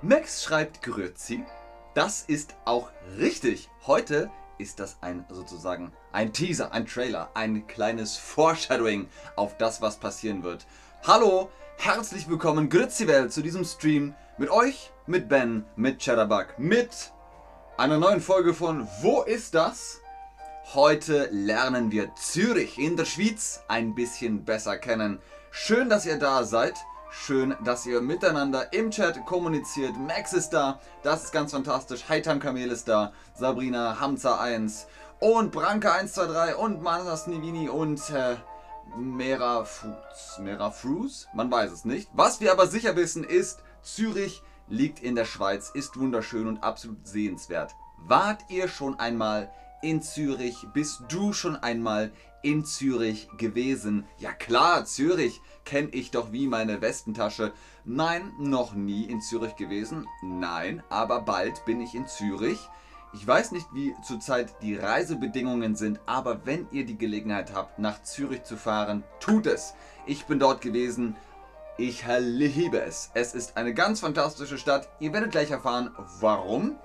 Max schreibt Grüezi. Das ist auch richtig. Heute ist das ein sozusagen ein Teaser, ein Trailer, ein kleines Foreshadowing auf das, was passieren wird. Hallo, herzlich willkommen Grüezi Welt zu diesem Stream mit euch, mit Ben, mit Chatterbug, mit einer neuen Folge von Wo ist das? Heute lernen wir Zürich in der Schweiz ein bisschen besser kennen. Schön, dass ihr da seid. Schön, dass ihr miteinander im Chat kommuniziert. Max ist da, das ist ganz fantastisch. Heitam Kamel ist da, Sabrina, Hamza 1 und Branka 123 und Manas Nivini und äh, Mera Fruits. Mera Fruits? Man weiß es nicht. Was wir aber sicher wissen ist, Zürich liegt in der Schweiz, ist wunderschön und absolut sehenswert. Wart ihr schon einmal in Zürich? Bist du schon einmal in Zürich gewesen? Ja klar, Zürich kenne ich doch wie meine Westentasche. Nein, noch nie in Zürich gewesen. Nein, aber bald bin ich in Zürich. Ich weiß nicht, wie zurzeit die Reisebedingungen sind, aber wenn ihr die Gelegenheit habt, nach Zürich zu fahren, tut es. Ich bin dort gewesen. Ich liebe es. Es ist eine ganz fantastische Stadt. Ihr werdet gleich erfahren, warum.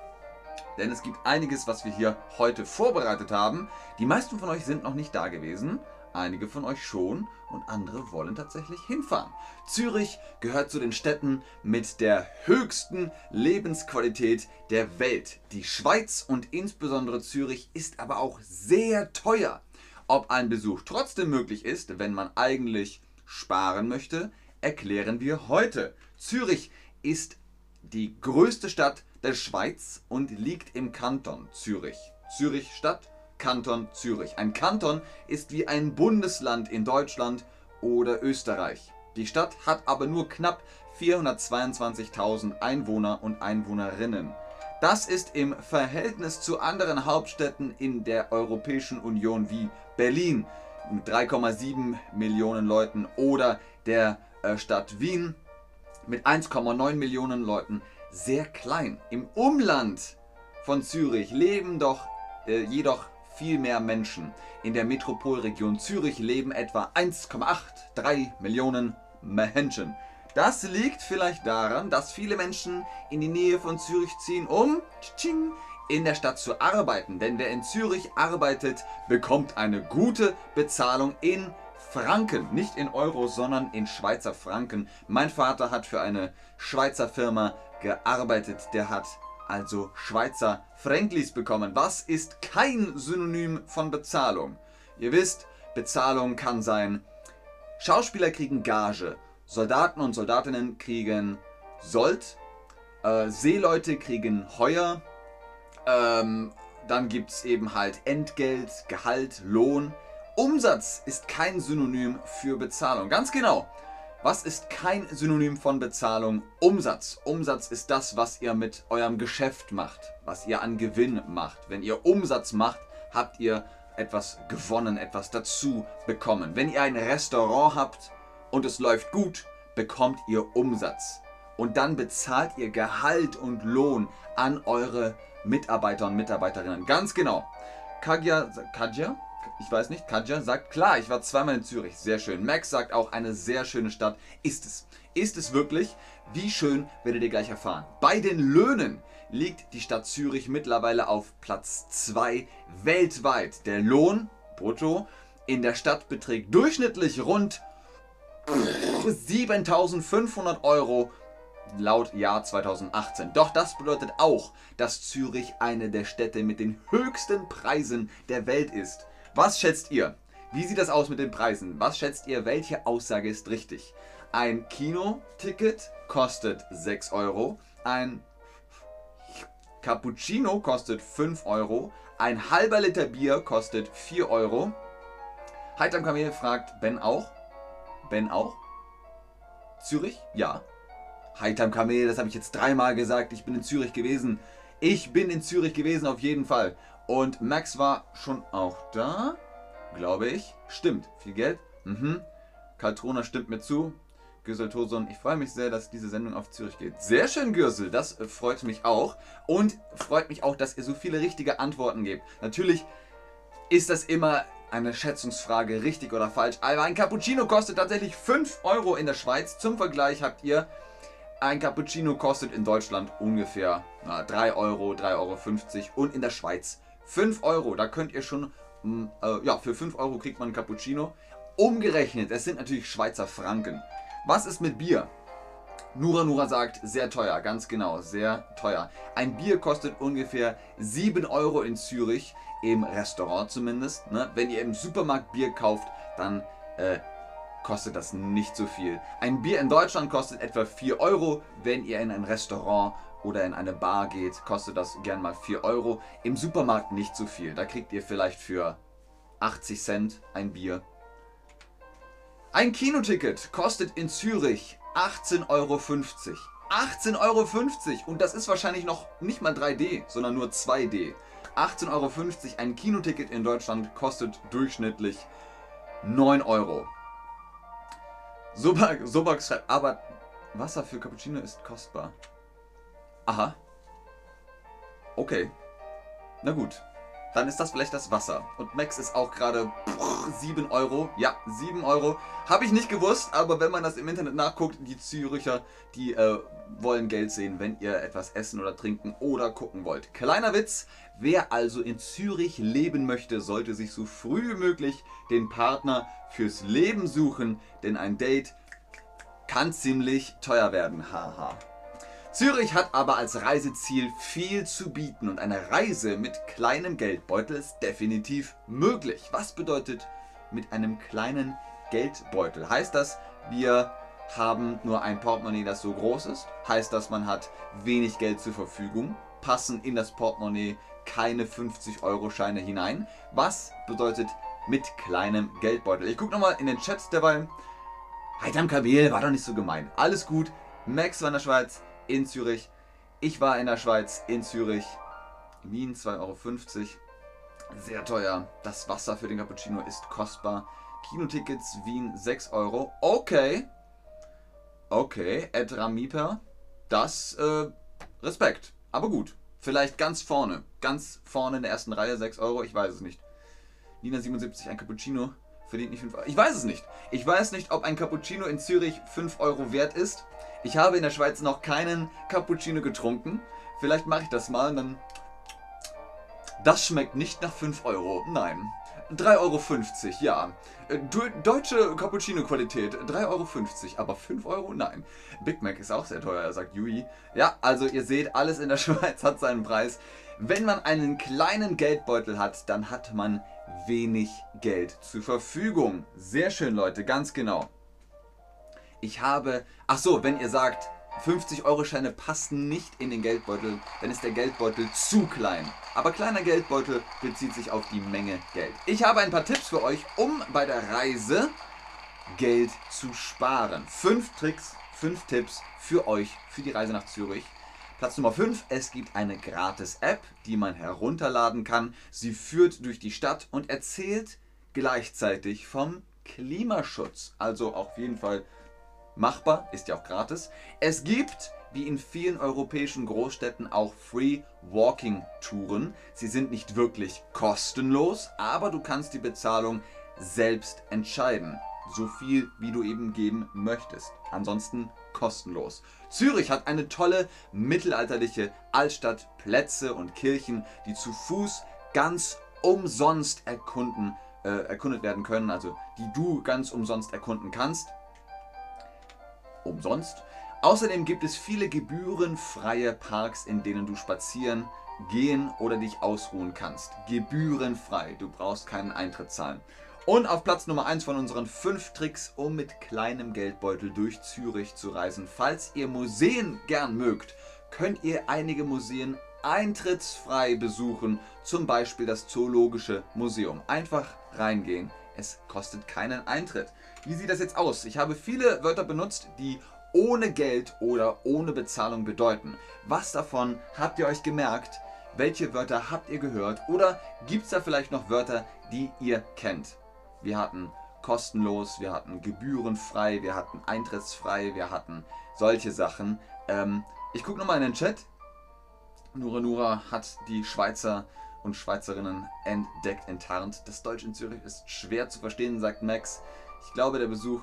Denn es gibt einiges, was wir hier heute vorbereitet haben. Die meisten von euch sind noch nicht da gewesen. Einige von euch schon und andere wollen tatsächlich hinfahren. Zürich gehört zu den Städten mit der höchsten Lebensqualität der Welt. Die Schweiz und insbesondere Zürich ist aber auch sehr teuer. Ob ein Besuch trotzdem möglich ist, wenn man eigentlich sparen möchte, erklären wir heute. Zürich ist die größte Stadt der Schweiz und liegt im Kanton Zürich. Zürich Stadt, Kanton Zürich. Ein Kanton ist wie ein Bundesland in Deutschland oder Österreich. Die Stadt hat aber nur knapp 422.000 Einwohner und Einwohnerinnen. Das ist im Verhältnis zu anderen Hauptstädten in der Europäischen Union wie Berlin mit 3,7 Millionen Leuten oder der äh, Stadt Wien mit 1,9 Millionen Leuten sehr klein. Im Umland von Zürich leben doch äh, jedoch viel mehr Menschen. In der Metropolregion Zürich leben etwa 1,83 Millionen Menschen. Das liegt vielleicht daran, dass viele Menschen in die Nähe von Zürich ziehen, um in der Stadt zu arbeiten. Denn wer in Zürich arbeitet, bekommt eine gute Bezahlung in Franken. Nicht in Euro, sondern in Schweizer Franken. Mein Vater hat für eine Schweizer Firma gearbeitet. Der hat also Schweizer Franklis bekommen. Was ist kein Synonym von Bezahlung? Ihr wisst, Bezahlung kann sein, Schauspieler kriegen Gage, Soldaten und Soldatinnen kriegen Sold, äh, Seeleute kriegen Heuer, ähm, dann gibt es eben halt Entgelt, Gehalt, Lohn. Umsatz ist kein Synonym für Bezahlung. Ganz genau. Was ist kein Synonym von Bezahlung? Umsatz. Umsatz ist das, was ihr mit eurem Geschäft macht, was ihr an Gewinn macht. Wenn ihr Umsatz macht, habt ihr etwas gewonnen, etwas dazu bekommen. Wenn ihr ein Restaurant habt und es läuft gut, bekommt ihr Umsatz. Und dann bezahlt ihr Gehalt und Lohn an eure Mitarbeiter und Mitarbeiterinnen. Ganz genau. Kagya, Kagya? Ich weiß nicht, Katja sagt, klar, ich war zweimal in Zürich, sehr schön. Max sagt auch, eine sehr schöne Stadt. Ist es. Ist es wirklich? Wie schön werdet ihr gleich erfahren. Bei den Löhnen liegt die Stadt Zürich mittlerweile auf Platz 2 weltweit. Der Lohn, brutto, in der Stadt beträgt durchschnittlich rund 7500 Euro laut Jahr 2018. Doch das bedeutet auch, dass Zürich eine der Städte mit den höchsten Preisen der Welt ist. Was schätzt ihr? Wie sieht das aus mit den Preisen? Was schätzt ihr, welche Aussage ist richtig? Ein Kinoticket kostet 6 Euro, ein Cappuccino kostet 5 Euro, ein halber Liter Bier kostet 4 Euro. Heitam Kamel fragt Ben auch. Ben auch? Zürich? Ja. Heitam Kamel, das habe ich jetzt dreimal gesagt. Ich bin in Zürich gewesen. Ich bin in Zürich gewesen auf jeden Fall. Und Max war schon auch da, glaube ich. Stimmt, viel Geld. Mhm. Kaltrona stimmt mir zu. Gürsel Toson, ich freue mich sehr, dass diese Sendung auf Zürich geht. Sehr schön, Gürsel, das äh, freut mich auch. Und freut mich auch, dass ihr so viele richtige Antworten gebt. Natürlich ist das immer eine Schätzungsfrage, richtig oder falsch. Aber ein Cappuccino kostet tatsächlich 5 Euro in der Schweiz. Zum Vergleich habt ihr Ein Cappuccino kostet in Deutschland ungefähr na, 3 Euro, 3,50 Euro und in der Schweiz 5 Euro. Da könnt ihr schon, mm, äh, ja, für 5 Euro kriegt man ein Cappuccino. Umgerechnet, es sind natürlich Schweizer Franken. Was ist mit Bier? Nura Nura sagt, sehr teuer, ganz genau, sehr teuer. Ein Bier kostet ungefähr 7 Euro in Zürich, im Restaurant zumindest. Ne? Wenn ihr im Supermarkt Bier kauft, dann äh, kostet das nicht so viel. Ein Bier in Deutschland kostet etwa 4 Euro. Wenn ihr in ein Restaurant oder in eine Bar geht, kostet das gern mal 4 Euro. Im Supermarkt nicht so viel. Da kriegt ihr vielleicht für 80 Cent ein Bier. Ein Kinoticket kostet in Zürich 18,50 Euro. 18,50 Euro und das ist wahrscheinlich noch nicht mal 3D, sondern nur 2D. 18,50 Euro ein Kinoticket in Deutschland kostet durchschnittlich 9 Euro. Sobak, Sobak schreibt, aber Wasser für Cappuccino ist kostbar. Aha. Okay. Na gut. Dann ist das vielleicht das Wasser. Und Max ist auch gerade 7 Euro. Ja, 7 Euro. Habe ich nicht gewusst, aber wenn man das im Internet nachguckt, die Züricher, die äh, wollen Geld sehen, wenn ihr etwas essen oder trinken oder gucken wollt. Kleiner Witz, wer also in Zürich leben möchte, sollte sich so früh wie möglich den Partner fürs Leben suchen, denn ein Date kann ziemlich teuer werden. Haha. Zürich hat aber als Reiseziel viel zu bieten und eine Reise mit kleinem Geldbeutel ist definitiv möglich. Was bedeutet mit einem kleinen Geldbeutel? Heißt das, wir haben nur ein Portemonnaie, das so groß ist? Heißt das, man hat wenig Geld zur Verfügung? Passen in das Portemonnaie keine 50-Euro-Scheine hinein? Was bedeutet mit kleinem Geldbeutel? Ich gucke nochmal in den Chats derweil. Heitam Kabel, war doch nicht so gemein. Alles gut. Max in der Schweiz in Zürich. Ich war in der Schweiz, in Zürich. Wien 2,50 Euro. Sehr teuer. Das Wasser für den Cappuccino ist kostbar. Kinotickets Wien 6 Euro. Okay. Okay, Ed Ramiper. Das, äh, Respekt. Aber gut. Vielleicht ganz vorne. Ganz vorne in der ersten Reihe 6 Euro. Ich weiß es nicht. Nina 77, ein Cappuccino verdient nicht 5 Euro. Ich weiß es nicht. Ich weiß nicht, ob ein Cappuccino in Zürich 5 Euro wert ist. Ich habe in der Schweiz noch keinen Cappuccino getrunken. Vielleicht mache ich das mal und dann... Das schmeckt nicht nach 5 Euro. Nein. 3,50 Euro, ja. Äh, deutsche Cappuccino-Qualität, 3,50 Euro. Aber 5 Euro? Nein. Big Mac ist auch sehr teuer, sagt Yui. Ja, also ihr seht, alles in der Schweiz hat seinen Preis. Wenn man einen kleinen Geldbeutel hat, dann hat man wenig Geld zur Verfügung. Sehr schön, Leute, ganz genau ich habe, ach so, wenn ihr sagt, 50-Euro-Scheine passen nicht in den Geldbeutel, dann ist der Geldbeutel zu klein. Aber kleiner Geldbeutel bezieht sich auf die Menge Geld. Ich habe ein paar Tipps für euch, um bei der Reise Geld zu sparen. Fünf Tricks, fünf Tipps für euch für die Reise nach Zürich. Platz Nummer 5. Es gibt eine gratis App, die man herunterladen kann. Sie führt durch die Stadt und erzählt gleichzeitig vom Klimaschutz. Also auf jeden Fall machbar, ist ja auch gratis. Es gibt, wie in vielen europäischen Großstädten, auch Free Walking Touren. Sie sind nicht wirklich kostenlos, aber du kannst die Bezahlung selbst entscheiden. So viel, wie du eben geben möchtest. Ansonsten kostenlos. Zürich hat eine tolle mittelalterliche Altstadt, Plätze und Kirchen, die zu Fuß ganz umsonst erkunden, äh, erkundet werden können, also die du ganz umsonst erkunden kannst umsonst. Außerdem gibt es viele gebührenfreie Parks, in denen du spazieren, gehen oder dich ausruhen kannst. Gebührenfrei, du brauchst keinen Eintritt zahlen. Und auf Platz Nummer 1 von unseren 5 Tricks, um mit kleinem Geldbeutel durch Zürich zu reisen. Falls ihr Museen gern mögt, könnt ihr einige Museen eintrittsfrei besuchen, zum Beispiel das Zoologische Museum. Einfach reingehen, es kostet keinen Eintritt. Wie sieht das jetzt aus? Ich habe viele Wörter benutzt, die ohne Geld oder ohne Bezahlung bedeuten. Was davon habt ihr euch gemerkt? Welche Wörter habt ihr gehört? Oder gibt es da vielleicht noch Wörter, die ihr kennt? Wir hatten kostenlos, wir hatten gebührenfrei, wir hatten eintrittsfrei, wir hatten solche Sachen. Ähm, ich gucke nochmal in den Chat. Nura Nura hat die Schweizer und Schweizerinnen entdeckt, enttarnt. Das Deutsch in Zürich ist schwer zu verstehen, sagt Max. Ich glaube, der Besuch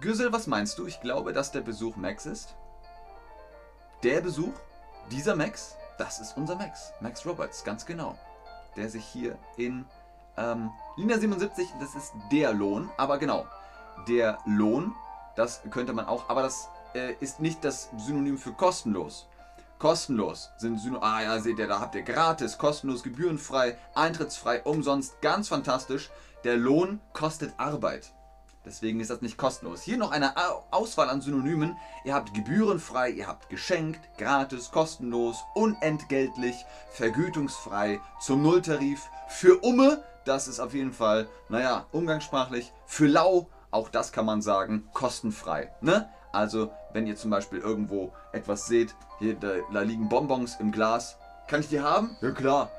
Güssel, was meinst du? Ich glaube, dass der Besuch Max ist. Der Besuch, dieser Max, das ist unser Max. Max Roberts, ganz genau. Der sich hier in ähm, Linie 77, das ist der Lohn, aber genau, der Lohn, das könnte man auch, aber das äh, ist nicht das Synonym für kostenlos. Kostenlos sind Synonym, ah ja, seht ihr, da habt ihr gratis, kostenlos, gebührenfrei, eintrittsfrei, umsonst, ganz fantastisch. Der Lohn kostet Arbeit. Deswegen ist das nicht kostenlos. Hier noch eine Auswahl an Synonymen. Ihr habt gebührenfrei, ihr habt geschenkt, gratis, kostenlos, unentgeltlich, vergütungsfrei, zum Nulltarif, für Umme, das ist auf jeden Fall, naja, umgangssprachlich, für lau, auch das kann man sagen, kostenfrei. Ne? Also, wenn ihr zum Beispiel irgendwo etwas seht, hier, da, da liegen Bonbons im Glas, kann ich die haben? Ja klar.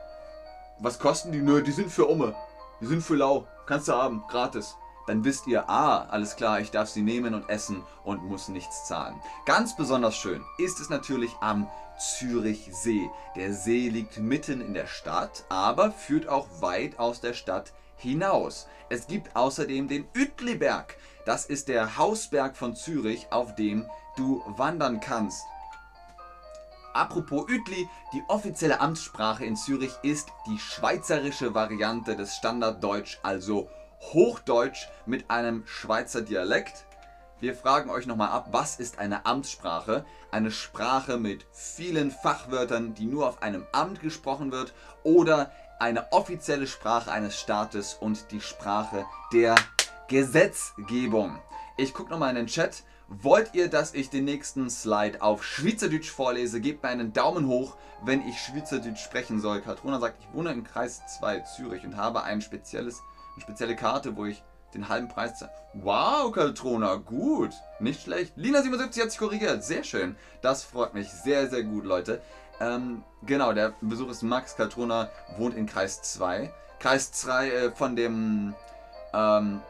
Was kosten die? Nö, die sind für Umme. Die sind für lau. Kannst du haben, gratis dann wisst ihr, ah, alles klar, ich darf sie nehmen und essen und muss nichts zahlen. Ganz besonders schön ist es natürlich am Zürichsee. Der See liegt mitten in der Stadt, aber führt auch weit aus der Stadt hinaus. Es gibt außerdem den Uetliberg. Das ist der Hausberg von Zürich, auf dem du wandern kannst. Apropos Uetli, die offizielle Amtssprache in Zürich ist die schweizerische Variante des Standarddeutsch, also Hochdeutsch mit einem Schweizer Dialekt. Wir fragen euch nochmal ab, was ist eine Amtssprache? Eine Sprache mit vielen Fachwörtern, die nur auf einem Amt gesprochen wird oder eine offizielle Sprache eines Staates und die Sprache der Gesetzgebung. Ich gucke nochmal in den Chat. Wollt ihr, dass ich den nächsten Slide auf Schweizerdeutsch vorlese? Gebt mir einen Daumen hoch, wenn ich Schweizerdeutsch sprechen soll. Katrona sagt, ich wohne im Kreis 2 Zürich und habe ein spezielles eine spezielle Karte, wo ich den halben Preis zahle. Wow, Kaltrona, gut. Nicht schlecht. Lina77 hat sich korrigiert. Sehr schön. Das freut mich sehr, sehr gut, Leute. Ähm, genau, der Besuch ist Max Kaltrona, wohnt in Kreis 2. Kreis 2 äh, von dem ähm,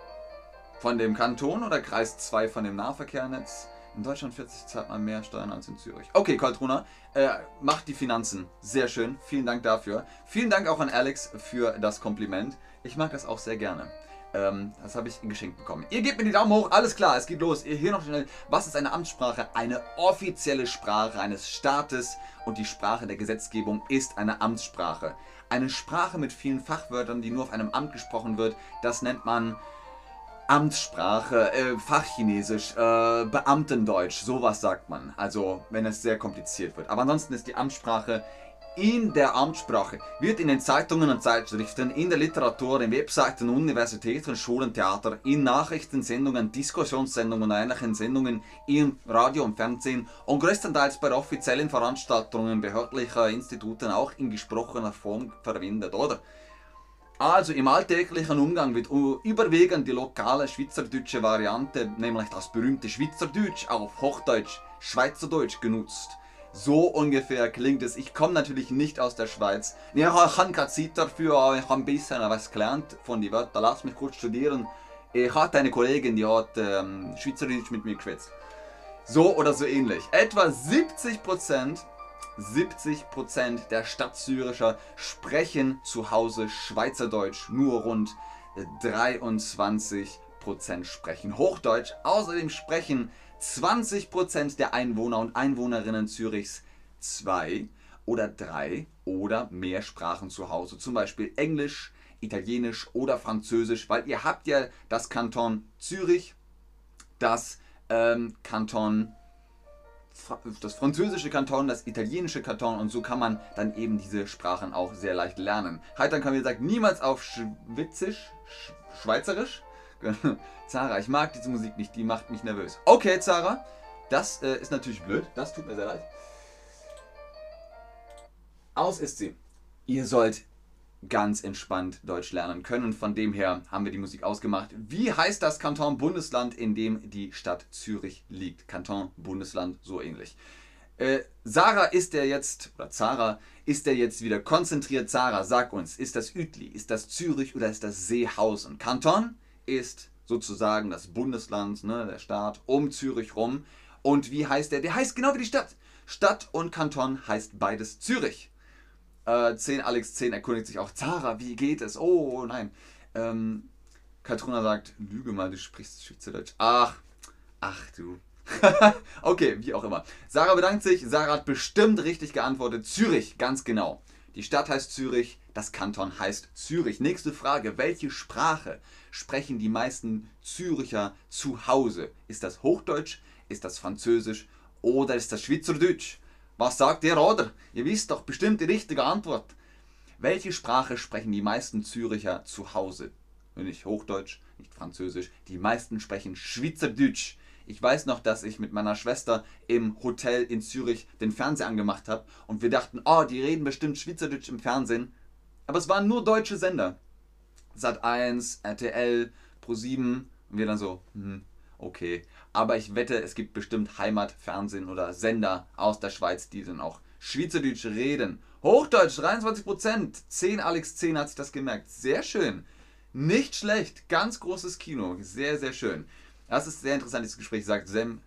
von dem Kanton oder Kreis 2 von dem Nahverkehrnetz? In Deutschland 40 zahlt man mehr Steuern als in Zürich. Okay, Kaltruna, äh, macht die Finanzen. Sehr schön. Vielen Dank dafür. Vielen Dank auch an Alex für das Kompliment. Ich mag das auch sehr gerne. Ähm, das habe ich geschenkt bekommen. Ihr gebt mir die Daumen hoch, alles klar, es geht los. Ihr hier noch schnell. Was ist eine Amtssprache? Eine offizielle Sprache eines Staates und die Sprache der Gesetzgebung ist eine Amtssprache. Eine Sprache mit vielen Fachwörtern, die nur auf einem Amt gesprochen wird, das nennt man Amtssprache, äh, Fachchinesisch, äh, Beamtendeutsch, sowas sagt man. Also, wenn es sehr kompliziert wird. Aber ansonsten ist die Amtssprache in der Amtssprache wird in den Zeitungen und Zeitschriften, in der Literatur, in Webseiten, Universitäten, Schulen, Theater, in Nachrichtensendungen, Diskussionssendungen und ähnlichen Sendungen im Radio und Fernsehen und größtenteils bei offiziellen Veranstaltungen behördlicher Instituten auch in gesprochener Form verwendet, oder? Also im alltäglichen Umgang wird überwiegend die lokale schweizerdeutsche Variante, nämlich das berühmte Schweizerdeutsch auf Hochdeutsch, Schweizerdeutsch genutzt. So ungefähr klingt es. Ich komme natürlich nicht aus der Schweiz. Ich habe keine Zeit dafür, ich habe ein bisschen was gelernt von den Wörtern. Lass mich kurz studieren. Ich hatte eine Kollegin, die hat ähm, Schweizerdeutsch mit mir geschwätzt. So oder so ähnlich. Etwa 70 Prozent 70% der Stadtzüricher sprechen zu Hause Schweizerdeutsch, nur rund 23% sprechen Hochdeutsch. Außerdem sprechen 20% der Einwohner und Einwohnerinnen Zürichs zwei oder drei oder mehr Sprachen zu Hause, zum Beispiel Englisch, Italienisch oder Französisch, weil ihr habt ja das Kanton Zürich, das ähm, Kanton das französische Kanton, das italienische Kanton und so kann man dann eben diese Sprachen auch sehr leicht lernen. Heitern kann wie gesagt niemals auf Schwitzisch, Sch Schweizerisch. Zara, ich mag diese Musik nicht, die macht mich nervös. Okay, Zara, das äh, ist natürlich blöd, das tut mir sehr leid. Aus ist sie. Ihr sollt ganz entspannt Deutsch lernen können. Von dem her haben wir die Musik ausgemacht. Wie heißt das Kanton Bundesland, in dem die Stadt Zürich liegt? Kanton Bundesland, so ähnlich. Äh, Sarah ist der jetzt, oder Zara, ist der jetzt wieder konzentriert? Sarah, sag uns, ist das Uetli, ist das Zürich oder ist das Seehausen? Kanton ist sozusagen das Bundesland, ne, der Staat um Zürich rum. Und wie heißt der? Der heißt genau wie die Stadt. Stadt und Kanton heißt beides Zürich. Äh, 10 Alex 10 erkundigt sich auch, Zara, wie geht es? Oh nein. Ähm, Katruna sagt, lüge mal, du sprichst Schweizerdeutsch. Ach, Ach du. okay, wie auch immer. Sarah bedankt sich. Sarah hat bestimmt richtig geantwortet. Zürich, ganz genau. Die Stadt heißt Zürich, das Kanton heißt Zürich. Nächste Frage. Welche Sprache sprechen die meisten Züricher zu Hause? Ist das Hochdeutsch? Ist das Französisch? Oder ist das Schweizerdeutsch? Was sagt ihr, oder? Ihr wisst doch bestimmt die richtige Antwort. Welche Sprache sprechen die meisten Züricher zu Hause? Nicht Hochdeutsch, nicht Französisch. Die meisten sprechen Schweizerdeutsch. Ich weiß noch, dass ich mit meiner Schwester im Hotel in Zürich den Fernseher angemacht habe und wir dachten, oh, die reden bestimmt Schweizerdeutsch im Fernsehen. Aber es waren nur deutsche Sender. Sat 1, RTL, Pro7 und wir dann so, hm, okay. Aber ich wette, es gibt bestimmt Heimatfernsehen oder Sender aus der Schweiz, die dann auch Schweizerdeutsch reden. Hochdeutsch 23%. 10 Alex 10 hat sich das gemerkt. Sehr schön. Nicht schlecht. Ganz großes Kino. Sehr, sehr schön. Das ist sehr interessant, dieses Gespräch. Sagt Sem,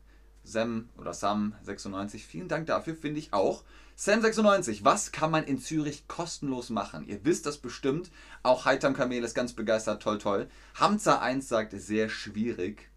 Sem oder Sam96. Vielen Dank dafür, finde ich auch. Sam96, was kann man in Zürich kostenlos machen? Ihr wisst das bestimmt. Auch Heitam Kamel ist ganz begeistert. Toll, toll. Hamza 1 sagt, sehr schwierig.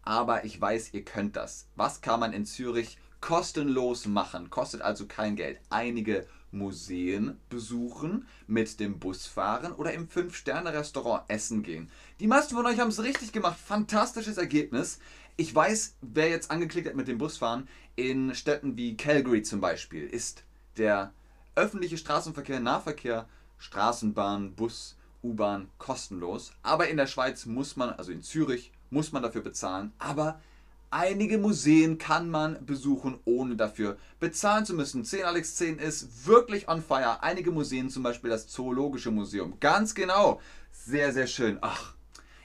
Aber ich weiß, ihr könnt das. Was kann man in Zürich kostenlos machen? Kostet also kein Geld. Einige Museen besuchen, mit dem Bus fahren oder im 5-Sterne-Restaurant essen gehen. Die meisten von euch haben es richtig gemacht. Fantastisches Ergebnis. Ich weiß, wer jetzt angeklickt hat mit dem Busfahren, in Städten wie Calgary zum Beispiel, ist der öffentliche Straßenverkehr, Nahverkehr, Straßenbahn, Bus, U-Bahn kostenlos. Aber in der Schweiz muss man, also in Zürich, muss man dafür bezahlen. Aber Einige Museen kann man besuchen, ohne dafür bezahlen zu müssen. 10 Alex 10 ist wirklich on fire. Einige Museen, zum Beispiel das Zoologische Museum. Ganz genau. Sehr, sehr schön. Ach,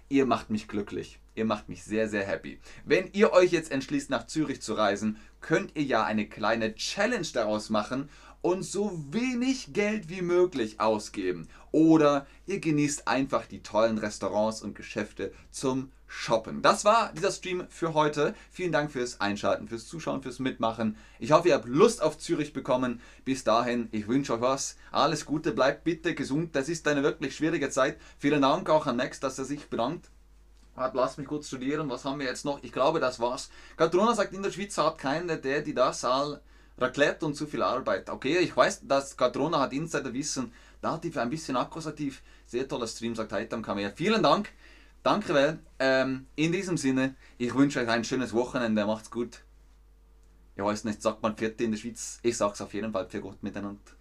ihr macht mich glücklich. Ihr macht mich sehr, sehr happy. Wenn ihr euch jetzt entschließt, nach Zürich zu reisen, könnt ihr ja eine kleine Challenge daraus machen und so wenig Geld wie möglich ausgeben. Oder ihr genießt einfach die tollen Restaurants und Geschäfte zum Shoppen. Das war dieser Stream für heute. Vielen Dank fürs Einschalten, fürs Zuschauen, fürs Mitmachen. Ich hoffe, ihr habt Lust auf Zürich bekommen. Bis dahin, ich wünsche euch was. Alles Gute, bleibt bitte gesund. Das ist eine wirklich schwierige Zeit. Vielen Dank auch an Max, dass er sich bedankt. Lass mich kurz studieren. Was haben wir jetzt noch? Ich glaube, das war's. Katrona sagt, in der Schweiz hat keiner, der die das all Raclette und zu viel Arbeit. Okay, ich weiß, dass Katrona hat Insiderwissen. Dativ ein bisschen akkusativ. Sehr toller Stream, sagt Heitam Kamea. Vielen Dank. Danke, Well. Ähm, in diesem Sinne, ich wünsche euch ein schönes Wochenende. Macht's gut. Ich weiß nicht, sagt man Vierte in der Schweiz? Ich sag's auf jeden Fall für Gott miteinander.